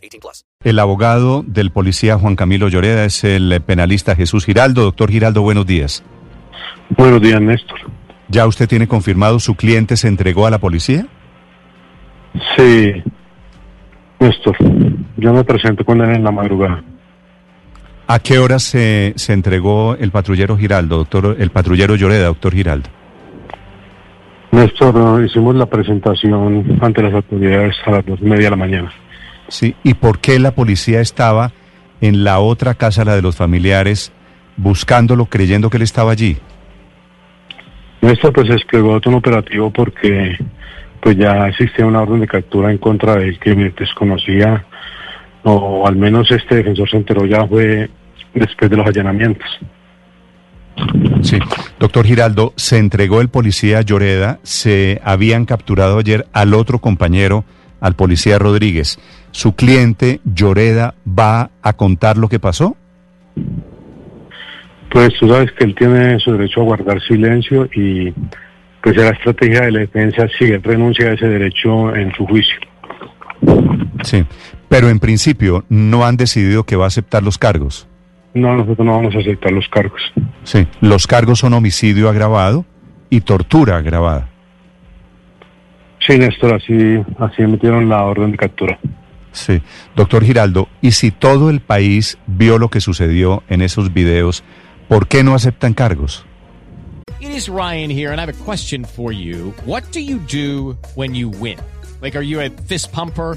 18 plus. El abogado del policía Juan Camilo Lloreda es el penalista Jesús Giraldo. Doctor Giraldo, buenos días. Buenos días, Néstor. ¿Ya usted tiene confirmado su cliente se entregó a la policía? Sí, Néstor, yo me presento con él en la madrugada. ¿A qué hora se, se entregó el patrullero Giraldo, doctor, el patrullero Lloreda, doctor Giraldo? Néstor, hicimos la presentación ante las autoridades a las dos y media de la mañana. Sí, ¿y por qué la policía estaba en la otra casa, la de los familiares, buscándolo, creyendo que él estaba allí? Néstor, pues desplegó todo un operativo porque pues ya existía una orden de captura en contra de él que me desconocía, o al menos este defensor se enteró ya fue después de los allanamientos. Sí. Doctor Giraldo, se entregó el policía Lloreda, se habían capturado ayer al otro compañero, al policía Rodríguez. ¿Su cliente Lloreda va a contar lo que pasó? Pues tú sabes que él tiene su derecho a guardar silencio y pues la estrategia de la defensa sigue renuncia a ese derecho en su juicio. Sí, pero en principio no han decidido que va a aceptar los cargos. No, nosotros no vamos a aceptar los cargos. Sí, los cargos son homicidio agravado y tortura agravada. Sí, Néstor, así, así emitieron la orden de captura. Sí, doctor Giraldo, y si todo el país vio lo que sucedió en esos videos, ¿por qué no aceptan cargos? It is Ryan here, and I have a question for you. What do you do when you win? Like, are you a fist pumper?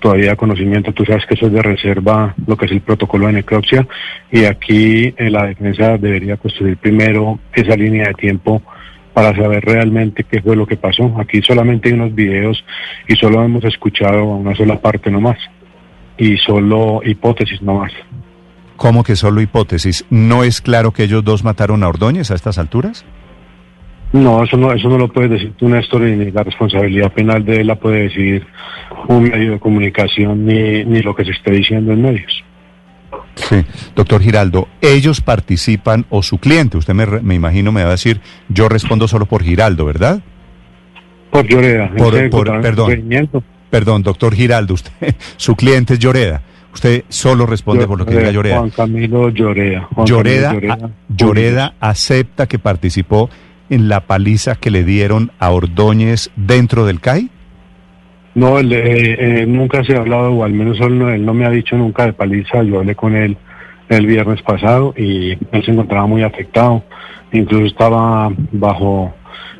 todavía conocimiento, tú sabes que eso es de reserva, lo que es el protocolo de necropsia, y aquí eh, la defensa debería construir primero esa línea de tiempo para saber realmente qué fue lo que pasó. Aquí solamente hay unos videos y solo hemos escuchado a una sola parte nomás, y solo hipótesis nomás. ¿Cómo que solo hipótesis? ¿No es claro que ellos dos mataron a Ordóñez a estas alturas? No, eso no, eso no lo puedes decir tú, Néstor, y ni la responsabilidad penal de él la puede decidir un medio de comunicación ni, ni lo que se esté diciendo en medios. Sí, doctor Giraldo, ellos participan o su cliente, usted me, me imagino me va a decir, yo respondo solo por Giraldo, ¿verdad? Por Lloreda, Por- por- perdón. Perdón, doctor Giraldo, usted, su cliente es Lloreda. Usted solo responde por lo que diga Lloreda. Juan Camilo Lloreda. Juan Lloreda, Camilo a- Lloreda acepta que participó en la paliza que le dieron a Ordóñez dentro del CAI. No, él, eh, eh, nunca se ha hablado, o al menos él no, él no me ha dicho nunca de paliza. Yo hablé con él el viernes pasado y él se encontraba muy afectado. Incluso estaba bajo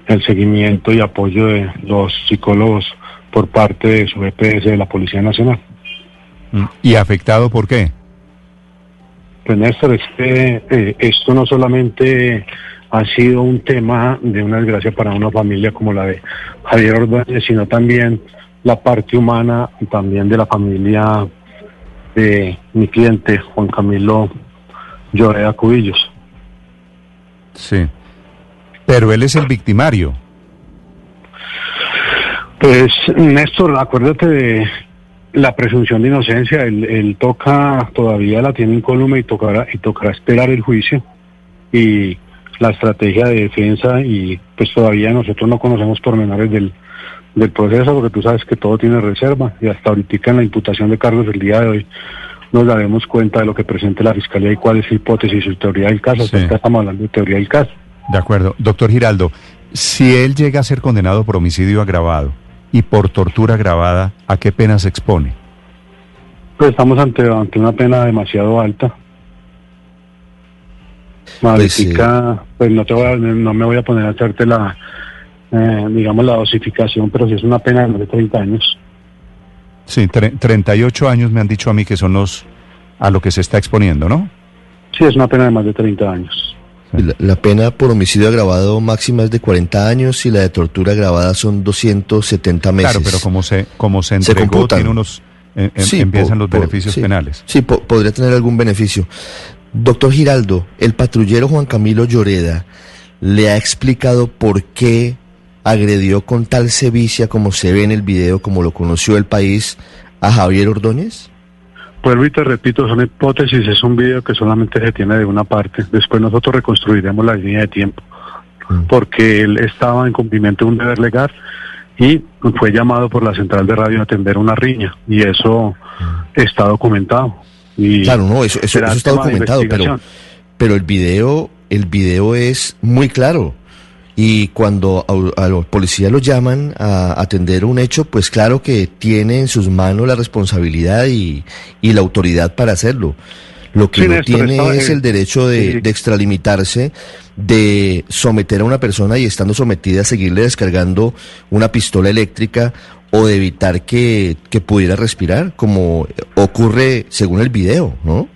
el seguimiento y apoyo de los psicólogos por parte de su EPS de la Policía Nacional. Mm, ¿Y afectado por qué? Pues Néstor, es que eh, esto no solamente ha sido un tema de una desgracia para una familia como la de Javier Ordóñez, sino también la parte humana también de la familia de mi cliente Juan Camilo Lloreda Cubillos. Sí. Pero él es el victimario. Pues Néstor, acuérdate de la presunción de inocencia, él, él toca, todavía la tiene incólume y tocará, y tocará esperar el juicio y la estrategia de defensa y pues todavía nosotros no conocemos pormenores del, del proceso porque tú sabes que todo tiene reserva y hasta ahorita en la imputación de cargos el día de hoy nos daremos cuenta de lo que presente la fiscalía y cuál es su hipótesis y su teoría del caso. Sí. Estamos hablando de teoría del caso. De acuerdo. Doctor Giraldo, si él llega a ser condenado por homicidio agravado y por tortura agravada, ¿a qué pena se expone? Pues estamos ante, ante una pena demasiado alta. Modifica, pues, no, te voy a- no me voy a poner a hacerte la, eh, digamos, la dosificación, pero si es una pena de más de 30 años. Sí, tre- 38 años me han dicho a mí que son los a lo que se está exponiendo, ¿no? Sí, es una pena de más de 30 años. La, la pena por homicidio agravado máxima es de 40 años y la de tortura agravada son 270 meses. Claro, pero como se como se Se entregó, computan. tiene unos eh, em- Sí, empiezan po- los po- beneficios sí. penales. Sí, po- podría tener algún beneficio. Doctor Giraldo, el patrullero Juan Camilo Lloreda le ha explicado por qué agredió con tal sevicia como se ve en el video, como lo conoció el país, a Javier Ordóñez. Vuelvo y te repito, son hipótesis, es un video que solamente se tiene de una parte. Después nosotros reconstruiremos la línea de tiempo, Mm. porque él estaba en cumplimiento de un deber legal y fue llamado por la central de radio a atender una riña, y eso está documentado. Y. Claro, no, eso, eso, está documentado, pero, pero el video, el video es muy claro. Y cuando a, a los policías lo llaman a atender un hecho, pues claro que tiene en sus manos la responsabilidad y, y la autoridad para hacerlo. Lo que Sí, no Néstor, tiene es el derecho de, sí. de extralimitarse, de someter a una persona y estando sometida a seguirle descargando una pistola eléctrica o de evitar que, que pudiera respirar, como ocurre según el video, ¿no?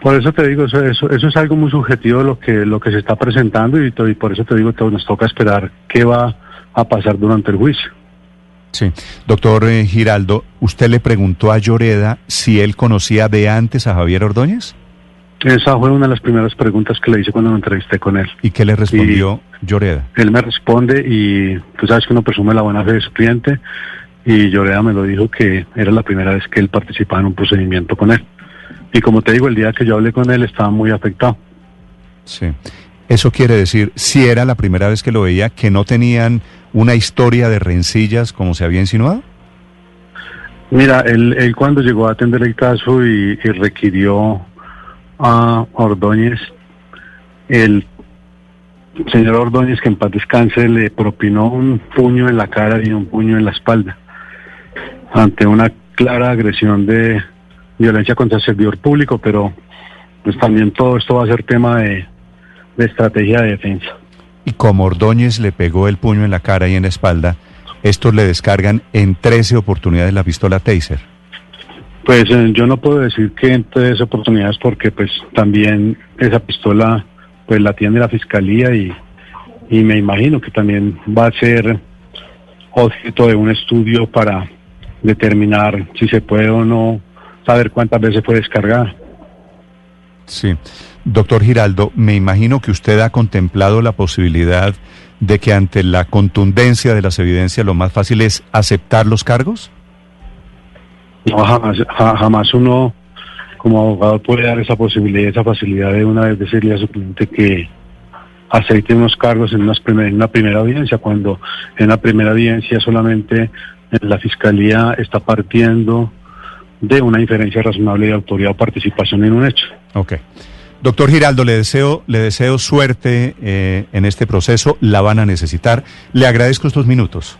Por eso te digo, eso, eso, eso es algo muy subjetivo lo que, lo que se está presentando y, por eso te digo que nos toca esperar qué va a pasar durante el juicio. Sí. Doctor eh, Giraldo, ¿usted le preguntó a Lloreda si él conocía de antes a Javier Ordóñez? Esa fue una de las primeras preguntas que le hice cuando me entrevisté con él. ¿Y qué le respondió Lloreda? Él me responde y tú sabes que uno presume la buena fe de su cliente y Lloreda me lo dijo que era la primera vez que él participaba en un procedimiento con él. Y como te digo, el día que yo hablé con él estaba muy afectado. Sí. Eso quiere decir, si era la primera vez que lo veía, que no tenían una historia de rencillas como se había insinuado. Mira, él, él cuando llegó a atender el caso y, y requirió a Ordóñez, el señor Ordóñez, que en paz descanse, le propinó un puño en la cara y un puño en la espalda, ante una clara agresión de violencia contra el servidor público, pero pues también todo esto va a ser tema de, de estrategia de defensa. Y como Ordóñez le pegó el puño en la cara y en la espalda, estos le descargan en 13 oportunidades la pistola Taser. Pues eh, yo no puedo decir que en tres oportunidades porque pues también esa pistola pues la tiene la fiscalía y, y me imagino que también va a ser objeto de un estudio para determinar si se puede o no saber cuántas veces fue descargada. Sí. Doctor Giraldo, me imagino que usted ha contemplado la posibilidad de que ante la contundencia de las evidencias lo más fácil es aceptar los cargos. No, jamás, ja- jamás uno como abogado puede dar esa posibilidad, esa facilidad de una vez decirle a su cliente que acepte unos cargos en, unas una primera audiencia, cuando en la primera audiencia solamente la fiscalía está partiendo de una inferencia razonable de autoridad o participación en un hecho. Ok. Doctor Giraldo, le deseo, le deseo suerte eh, en este proceso, la van a necesitar. Le agradezco estos minutos.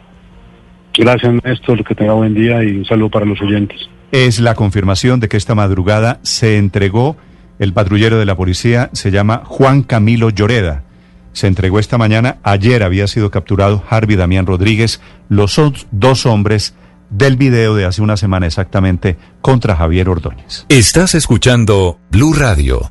Gracias, Néstor, que tenga buen día y un saludo para los oyentes. Es la confirmación de que esta madrugada se entregó el patrullero de la policía, se llama Juan Camilo Lloreda. Se entregó esta mañana, ayer había sido capturado Harvey Damián Rodríguez, los son- dos hombres del video de hace una semana exactamente contra Javier Ordóñez. Estás escuchando Blue Radio.